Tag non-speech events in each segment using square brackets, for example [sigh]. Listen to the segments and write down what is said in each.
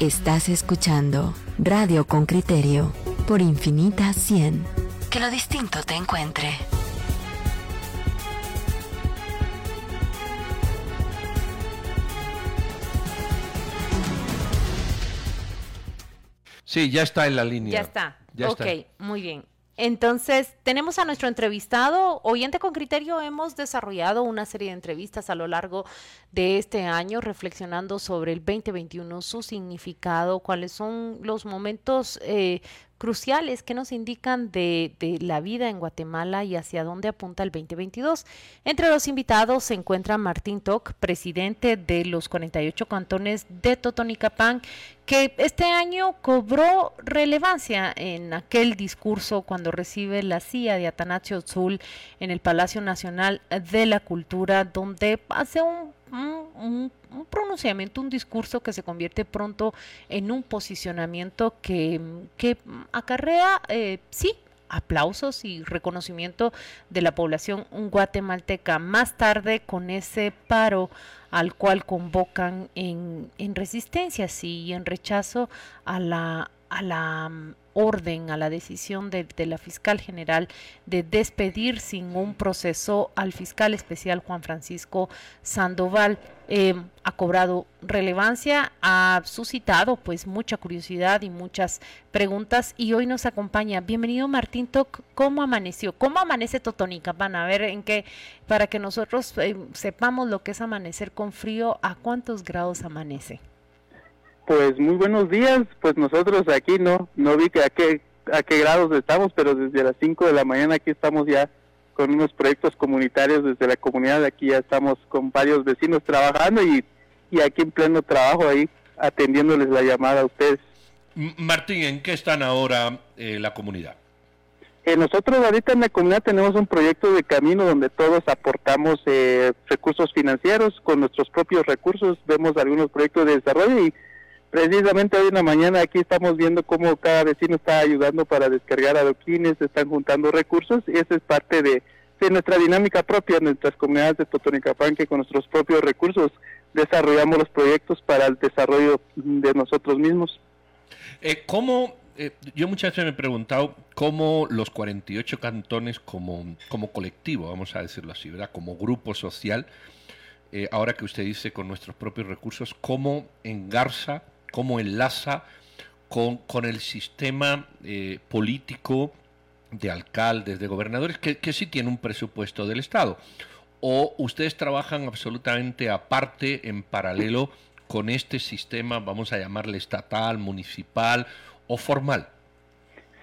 Estás escuchando Radio con Criterio por Infinita 100. Que lo distinto te encuentre. Sí, ya está en la línea. Ya está. ok, muy bien. Entonces, tenemos a nuestro entrevistado, oyente con criterio, hemos desarrollado una serie de entrevistas a lo largo de este año reflexionando sobre el 2021, su significado, cuáles son los momentos eh, cruciales que nos indican de, la vida en Guatemala y hacia dónde apunta el 2022. Entre los invitados se encuentra Martín Toc, presidente de los 48 cantones de Totonicapán, que este año cobró relevancia en aquel discurso cuando recibe la CIA de Atanasio Zul en el Palacio Nacional de la Cultura, donde hace un un, pronunciamiento, un discurso que se convierte pronto en un posicionamiento que, que acarrea, eh, sí, aplausos y reconocimiento de la población guatemalteca. Más tarde, con ese paro al cual convocan en, en resistencia, sí, y en rechazo a la, a la orden, a la decisión de, la fiscal general de despedir sin un proceso al fiscal especial Juan Francisco Sandoval. Em, ha cobrado relevancia, ha suscitado pues mucha curiosidad y muchas preguntas y hoy nos acompaña. Bienvenido Martín Toc, ¿cómo amaneció? ¿Cómo amanece Totónica? Van a ver en qué, para que nosotros em, sepamos lo que es amanecer con frío, ¿a cuántos grados amanece? Pues muy buenos días, pues nosotros aquí no, no vi que a qué, a qué grados estamos, pero desde las 5 de la mañana aquí estamos ya con unos proyectos comunitarios desde la comunidad, aquí ya estamos con varios vecinos trabajando y, y aquí en pleno trabajo ahí atendiéndoles la llamada a ustedes. Martín, ¿en qué están ahora eh, la comunidad? Eh, nosotros ahorita en la comunidad tenemos un proyecto de camino donde todos aportamos eh, recursos financieros con nuestros propios recursos, vemos algunos proyectos de desarrollo y Precisamente hoy en la mañana aquí estamos viendo cómo cada vecino está ayudando para descargar adoquines, están juntando recursos y esa es parte de, nuestra dinámica propia, nuestras comunidades de Totonicapán, que con nuestros propios recursos desarrollamos los proyectos para el desarrollo de nosotros mismos. Eh, ¿Cómo, eh, yo muchas veces me he preguntado cómo los 48 cantones como, como colectivo, vamos a decirlo así, ¿verdad? Como grupo social, eh, ahora que usted dice con nuestros propios recursos, cómo engarza cómo enlaza con, con el sistema eh, político de alcaldes, de gobernadores, que, que sí tiene un presupuesto del Estado. ¿O ustedes trabajan absolutamente aparte, en paralelo con este sistema, vamos a llamarle estatal, municipal o formal?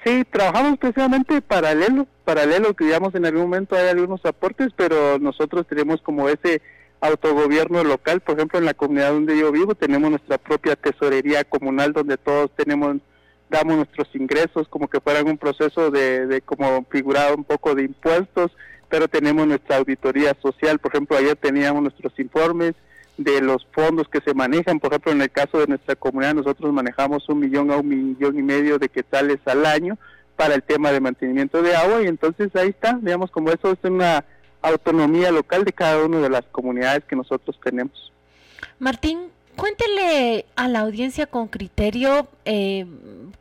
Sí, trabajamos precisamente paralelo, paralelo, que digamos en algún momento hay algunos aportes, pero nosotros tenemos como ese autogobierno local, por ejemplo en la comunidad donde yo vivo tenemos nuestra propia tesorería comunal donde todos tenemos damos nuestros ingresos como que fueran un proceso de, de como figurado un poco de impuestos, pero tenemos nuestra auditoría social, por ejemplo ayer teníamos nuestros informes de los fondos que se manejan, por ejemplo en el caso de nuestra comunidad nosotros manejamos un millón a un millón y medio de quetzales al año para el tema de mantenimiento de agua y entonces ahí está, digamos como eso es una autonomía local de cada una de las comunidades que nosotros tenemos. Martín, cuéntele a la audiencia con criterio eh,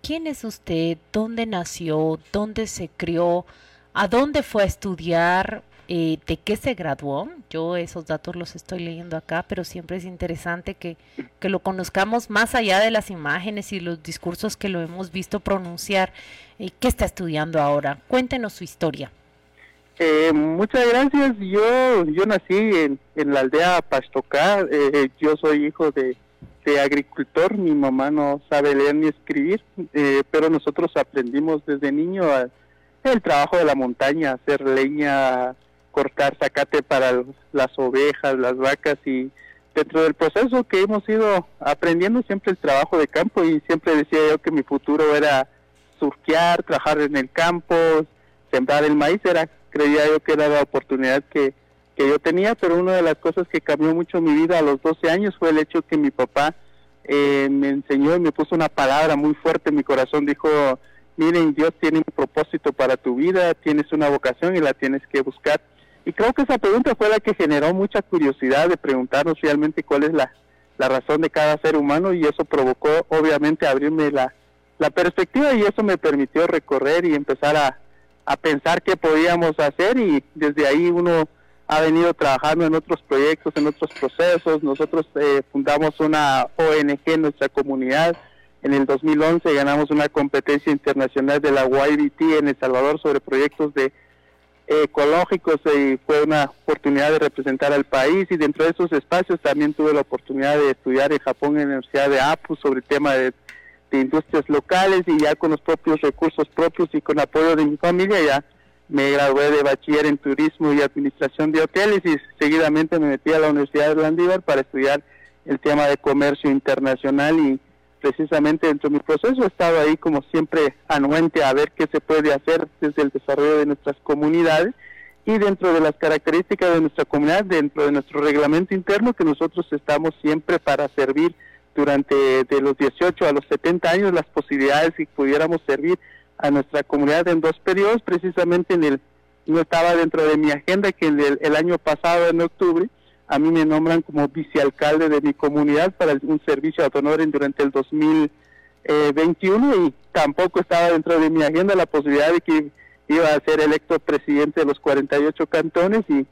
quién es usted, dónde nació, dónde se crió, a dónde fue a estudiar, eh, de qué se graduó. Yo esos datos los estoy leyendo acá, pero siempre es interesante que, que lo conozcamos más allá de las imágenes y los discursos que lo hemos visto pronunciar. Eh, ¿Qué está estudiando ahora? Cuéntenos su historia. Eh, muchas gracias. Yo yo nací en, en la aldea Pastocá. Eh, yo soy hijo de, de, agricultor. Mi mamá no sabe leer ni escribir, eh, pero nosotros aprendimos desde niño el trabajo de la montaña, hacer leña, cortar zacate para las ovejas, las vacas y dentro del proceso que hemos ido aprendiendo siempre el trabajo de campo y siempre decía yo que mi futuro era surquear, trabajar en el campo, sembrar el maíz, era creía yo que era la oportunidad que, que yo tenía, pero una de las cosas que cambió mucho mi vida a los 12 años fue el hecho que mi papá eh, me enseñó y me puso una palabra muy fuerte en mi corazón, dijo, miren, Dios tiene un propósito para tu vida, tienes una vocación y la tienes que buscar. Y creo que esa pregunta fue la que generó mucha curiosidad de preguntarnos realmente cuál es la, la razón de cada ser humano y eso provocó obviamente abrirme la, la perspectiva y eso me permitió recorrer y empezar a, a pensar qué podíamos hacer y desde ahí uno ha venido trabajando en otros proyectos, en otros procesos. Nosotros eh, fundamos una ONG en nuestra comunidad. En el 2011 ganamos una competencia internacional de la YBT en El Salvador sobre proyectos de ecológicos y fue una oportunidad de representar al país y dentro de esos espacios también tuve la oportunidad de estudiar en Japón en la Universidad de APU sobre el tema de de industrias locales y ya con los propios recursos propios y con apoyo de mi familia ya me gradué de bachiller en turismo y administración de hoteles y seguidamente me metí a la Universidad de Landívar para estudiar el tema de comercio internacional y precisamente dentro de mi proceso he estado ahí como siempre anuente a ver qué se puede hacer desde el desarrollo de nuestras comunidades y dentro de las características de nuestra comunidad, dentro de nuestro reglamento interno, que nosotros estamos siempre para servir durante de los 18 a los 70 años las posibilidades que pudiéramos servir a nuestra comunidad en dos periodos, precisamente en el no estaba dentro de mi agenda que el, el año pasado en octubre a mí me nombran como vicealcalde de mi comunidad para un servicio a honor durante el 2021 y tampoco estaba dentro de mi agenda la posibilidad de que iba a ser electo presidente de los 48 cantones y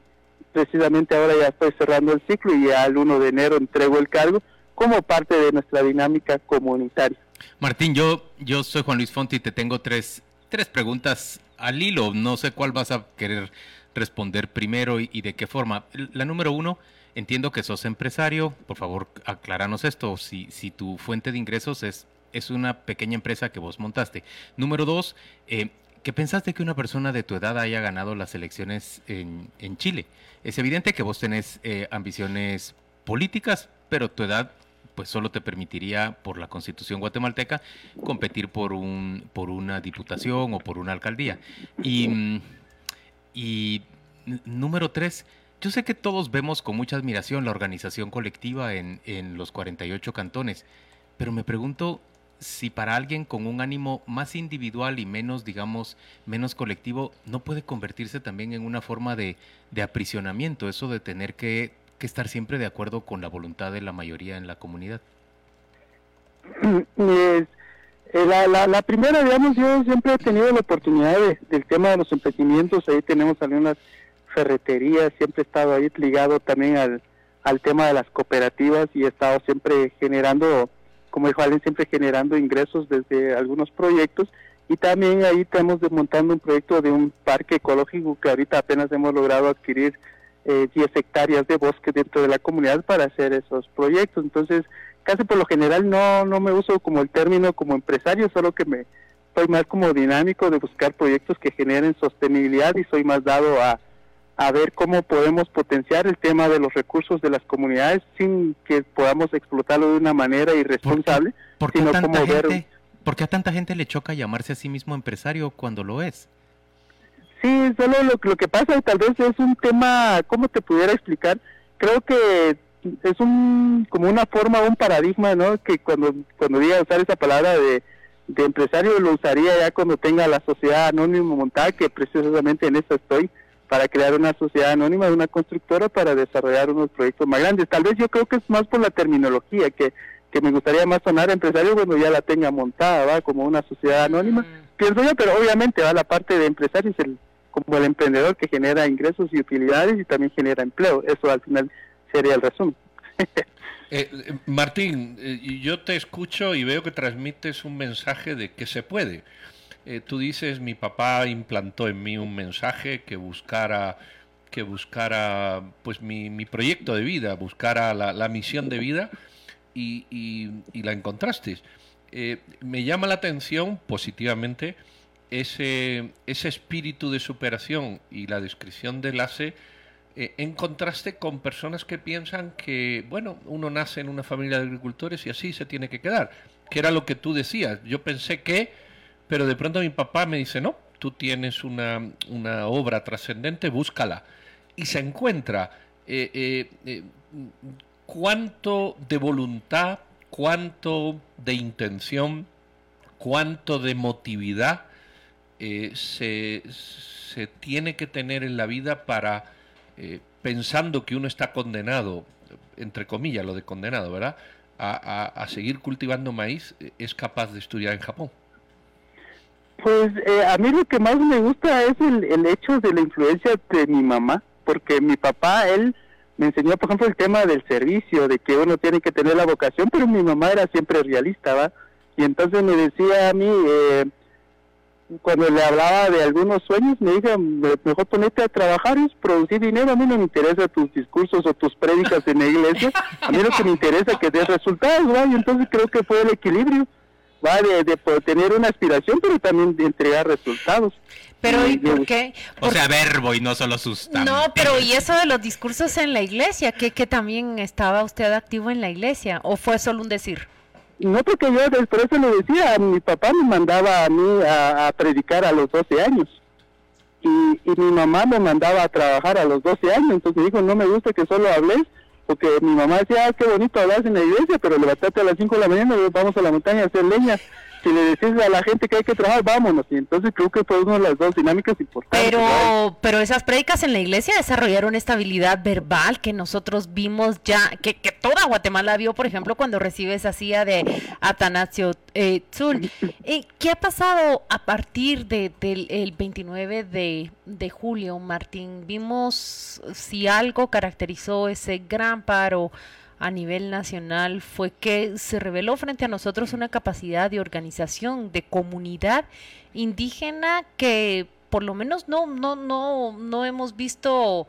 precisamente ahora ya estoy cerrando el ciclo y ya el 1 de enero entrego el cargo como parte de nuestra dinámica comunitaria. Martín, yo, yo soy Juan Luis Fonti y te tengo tres, tres preguntas al hilo. No sé cuál vas a querer responder primero y, de qué forma. La número uno, entiendo que sos empresario. Por favor, acláranos esto. Si, si tu fuente de ingresos es, es una pequeña empresa que vos montaste. Número dos, eh, ¿qué pensaste que una persona de tu edad haya ganado las elecciones en, en Chile? Es evidente que vos tenés eh, ambiciones políticas, pero tu edad pues solo te permitiría por la Constitución guatemalteca competir por un por una diputación o por una alcaldía. Y, y número tres, yo sé que todos vemos con mucha admiración la organización colectiva en, en los 48 cantones, pero me pregunto si para alguien con un ánimo más individual y menos, digamos, menos colectivo, no puede convertirse también en una forma de, de aprisionamiento, eso de tener que que estar siempre de acuerdo con la voluntad de la mayoría en la comunidad? Eh, la, primera, digamos, yo siempre he tenido la oportunidad del tema de los emprendimientos, ahí tenemos algunas ferreterías, siempre he estado ahí ligado también al, al tema de las cooperativas y he estado siempre generando, como dijo alguien, siempre generando ingresos desde algunos proyectos y también ahí estamos desmontando un proyecto de un parque ecológico que ahorita apenas hemos logrado adquirir 10 hectáreas de bosque dentro de la comunidad para hacer esos proyectos. Entonces, casi por lo general no, no me uso como el término como empresario, solo que me soy más como dinámico de buscar proyectos que generen sostenibilidad y soy más dado a, a ver cómo podemos potenciar el tema de los recursos de las comunidades sin que podamos explotarlo de una manera irresponsable, ¿Por qué, sino como ver... ¿Por qué a tanta gente le choca llamarse a sí mismo empresario cuando lo es? Sí, solo lo, lo que pasa y tal vez es un tema, ¿cómo te pudiera explicar? Creo que es un como una forma, un paradigma, ¿no? Que cuando cuando diga usar esa palabra de, de empresario lo usaría ya cuando tenga la sociedad anónima montada, que precisamente en eso estoy, para crear una sociedad anónima una constructora para desarrollar unos proyectos más grandes. Tal vez yo creo que es más por la terminología, que, que me gustaría más sonar empresario cuando ya la tenga montada, ¿va? Como una sociedad anónima. Mm. Pienso yo, pero obviamente va la parte de empresario es el como el emprendedor que genera ingresos y utilidades y también genera empleo. Eso al final sería el resumen. [laughs] Eh, Martín, eh, yo te escucho y veo que transmites un mensaje de que se puede. Eh, tú dices, mi papá implantó en mí un mensaje que buscara que buscara pues mi, mi proyecto de vida, buscara la, la misión de vida y, la encontraste. me llama la atención positivamente ese, ese espíritu de superación y la descripción del ACE eh, en contraste con personas que piensan que, bueno, uno nace en una familia de agricultores y así se tiene que quedar, que era lo que tú decías. Yo pensé que, pero de pronto mi papá me dice, no, tú tienes una, una obra trascendente, búscala. Y se encuentra eh, eh, cuánto de voluntad, cuánto de intención, cuánto de motividad eh, se, se, tiene que tener en la vida para, eh, pensando que uno está condenado entre comillas, lo de condenado, ¿verdad? A, seguir cultivando maíz, es capaz de estudiar en Japón. Pues eh, a mí lo que más me gusta es el, el hecho de la influencia de mi mamá, porque mi papá, él me enseñó, por ejemplo, el tema del servicio, de que uno tiene que tener la vocación, pero mi mamá era siempre realista, ¿va? Y entonces me decía a mí, eh, cuando le hablaba de algunos sueños, me dijo, mejor ponerte a trabajar y producir dinero, a mí no me interesa tus discursos o tus prédicas en la iglesia, a mí lo que me interesa es que des resultados, ¿va? Y entonces creo que fue el equilibrio, ¿va? De, de tener una aspiración, pero también de entregar resultados. Pero ¿y por qué? O sea, verbo y no solo sustancia. No, pero ¿y [laughs] eso de los discursos en la iglesia? ¿Que, que también estaba usted activo en la iglesia? ¿O fue solo un decir? No, porque yo por eso lo decía, mi papá me mandaba a mí a, predicar a los 12 años. Y, y, mi mamá me mandaba a trabajar a los 12 años, entonces me dijo, no me gusta que solo hables, porque mi mamá decía, ah, qué bonito hablar en la iglesia, pero levantate a las 5 de la mañana y vamos a la montaña a hacer leña si le decís a la gente que hay que trabajar, vámonos. Y entonces creo que fue una de las dos dinámicas importantes. Pero, pero esas prédicas en la iglesia desarrollaron esta habilidad verbal que nosotros vimos ya, que, que toda Guatemala vio, por ejemplo, cuando recibe esa silla de Atanasio eh, Tzul. [laughs] Eh, ¿Qué ha pasado a partir de, del el 29 de, de julio, Martín? Vimos si algo caracterizó ese gran paro a nivel nacional fue que se reveló frente a nosotros una capacidad de organización, de comunidad indígena que por lo menos no, no, no, no hemos visto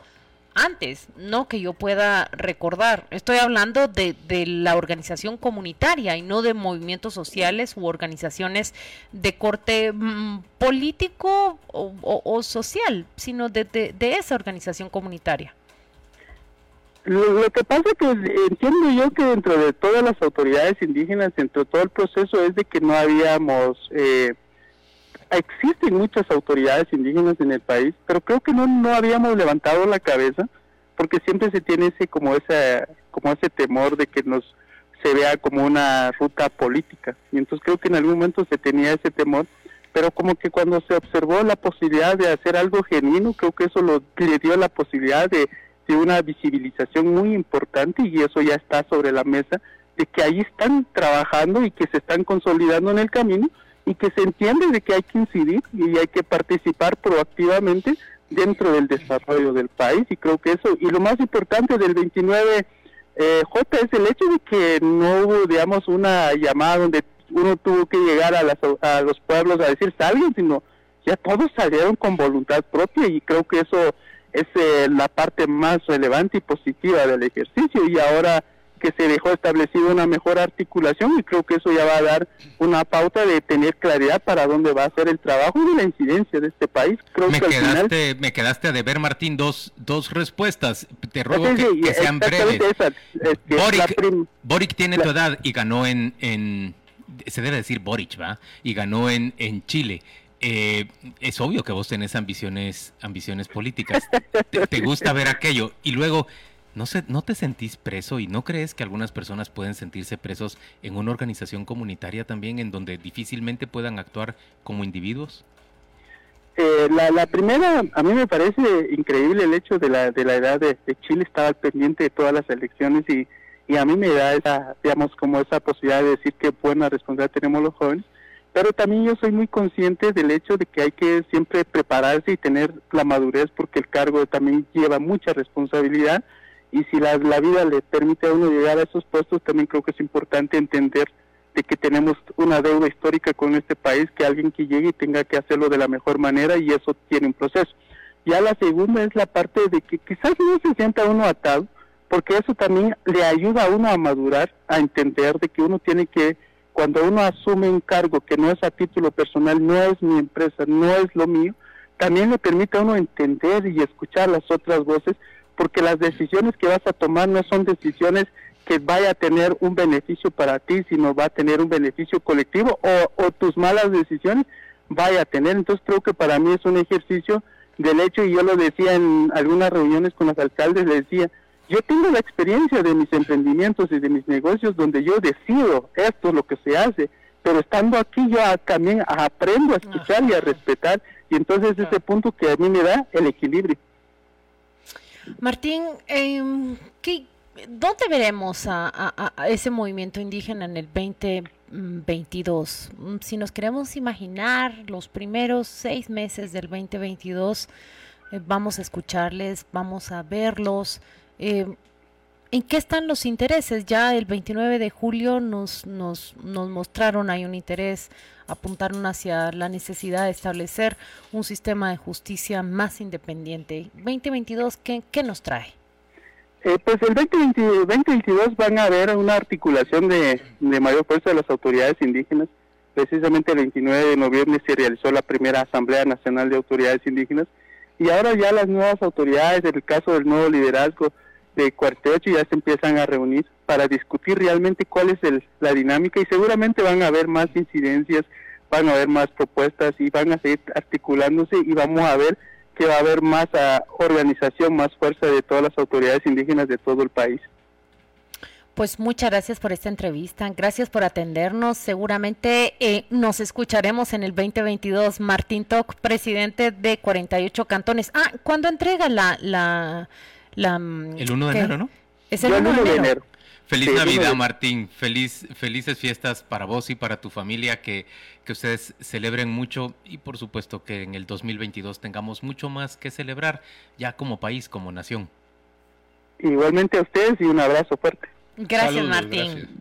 antes, no que yo pueda recordar. Estoy hablando de, de, la organización comunitaria y no de movimientos sociales u organizaciones de corte mm, político o, o, social, sino de, de esa organización comunitaria. Lo, que pasa que entiendo yo que dentro de todas las autoridades indígenas, dentro de todo el proceso, es de que no habíamos, eh, existen muchas autoridades indígenas en el país, pero creo que no, no habíamos levantado la cabeza, porque siempre se tiene ese como ese, como ese temor de que nos se vea como una ruta política. Y entonces creo que en algún momento se tenía ese temor, pero como que cuando se observó la posibilidad de hacer algo genuino, creo que eso lo, le dio la posibilidad de una visibilización muy importante y eso ya está sobre la mesa, de que ahí están trabajando y que se están consolidando en el camino y que se entiende de que hay que incidir y hay que participar proactivamente dentro del desarrollo del país y creo que eso, y lo más importante del 29 eh, es el hecho de que no hubo, digamos, una llamada donde uno tuvo que llegar a, las, a los pueblos a decir salgan, sino ya todos salieron con voluntad propia y creo que eso es eh, la parte más relevante y positiva del ejercicio y ahora que se dejó establecida una mejor articulación y creo que eso ya va a dar una pauta de tener claridad para dónde va a ser el trabajo y la incidencia de este país. Creo me, que quedaste, me quedaste a deber, Martín, dos, dos respuestas. Te ruego que, sean breves. Boric, tiene tu edad y ganó en, en, se debe decir Boric, ¿va? Y ganó en, en Chile. Eh, es obvio que vos tenés ambiciones, ambiciones políticas. Te, gusta ver aquello. Y luego, ¿no, se, ¿no te sentís preso y no crees que algunas personas pueden sentirse presos en una organización comunitaria también en donde difícilmente puedan actuar como individuos? Eh, la, primera, a mí me parece increíble el hecho de la, de la edad de, Chile, estaba al pendiente de todas las elecciones y, y a mí me da esa, digamos, como esa posibilidad de decir qué buena responsabilidad tenemos los jóvenes pero también yo soy muy consciente del hecho de que hay que siempre prepararse y tener la madurez porque el cargo también lleva mucha responsabilidad y si la, vida le permite a uno llegar a esos puestos también creo que es importante entender de que tenemos una deuda histórica con este país, que alguien que llegue tenga que hacerlo de la mejor manera y eso tiene un proceso. Ya la segunda es la parte de que quizás no se sienta uno atado, porque eso también le ayuda a uno a madurar, a entender de que uno tiene que cuando uno asume un cargo que no es a título personal, no es mi empresa, no es lo mío, también le permite a uno entender y escuchar las otras voces, porque las decisiones que vas a tomar no son decisiones que vaya a tener un beneficio para ti, sino va a tener un beneficio colectivo o, tus malas decisiones vaya a tener. Entonces creo que para mí es un ejercicio del hecho, y yo lo decía en algunas reuniones con los alcaldes, le decía, yo tengo la experiencia de mis emprendimientos y de mis negocios donde yo decido esto es lo que se hace, pero estando aquí yo también aprendo a escuchar y a respetar y entonces ese punto que a mí me da el equilibrio. Martín, eh, ¿qué, ¿Dónde veremos a, ese movimiento indígena en el 2022? Mm, si nos queremos imaginar los primeros seis meses del 2022, eh, vamos a escucharles, vamos a verlos. Eh, ¿En qué están los intereses? Ya el 29 de julio nos, nos, nos mostraron, hay un interés, apuntaron hacia la necesidad de establecer un sistema de justicia más independiente. 2022, ¿qué, qué nos trae? Eh, pues el 2022 van a haber una articulación de, de mayor fuerza de las autoridades indígenas. Precisamente el 29 de noviembre se realizó la primera Asamblea Nacional de Autoridades Indígenas y ahora ya las nuevas autoridades, en el caso del nuevo liderazgo de Cuarteocho, ya se empiezan a reunir para discutir realmente cuál es la dinámica y seguramente van a haber más incidencias, van a haber más propuestas y van a seguir articulándose y vamos a ver que va a haber más ah, organización, más fuerza de todas las autoridades indígenas de todo el país. Pues muchas gracias por esta entrevista, gracias por atendernos. Seguramente eh, nos escucharemos en el 2022. Martín Toc, presidente de 48 cantones. Ah, ¿cuándo entrega la... la, la el 1 de enero, ¿no? Es el 1 de enero. Feliz Navidad, Martín. Feliz, felices fiestas para vos y para tu familia. Que, que ustedes celebren mucho y, por supuesto, que en el 2022 tengamos mucho más que celebrar, ya como país, como nación. Igualmente a ustedes y un abrazo fuerte. Gracias, Martín.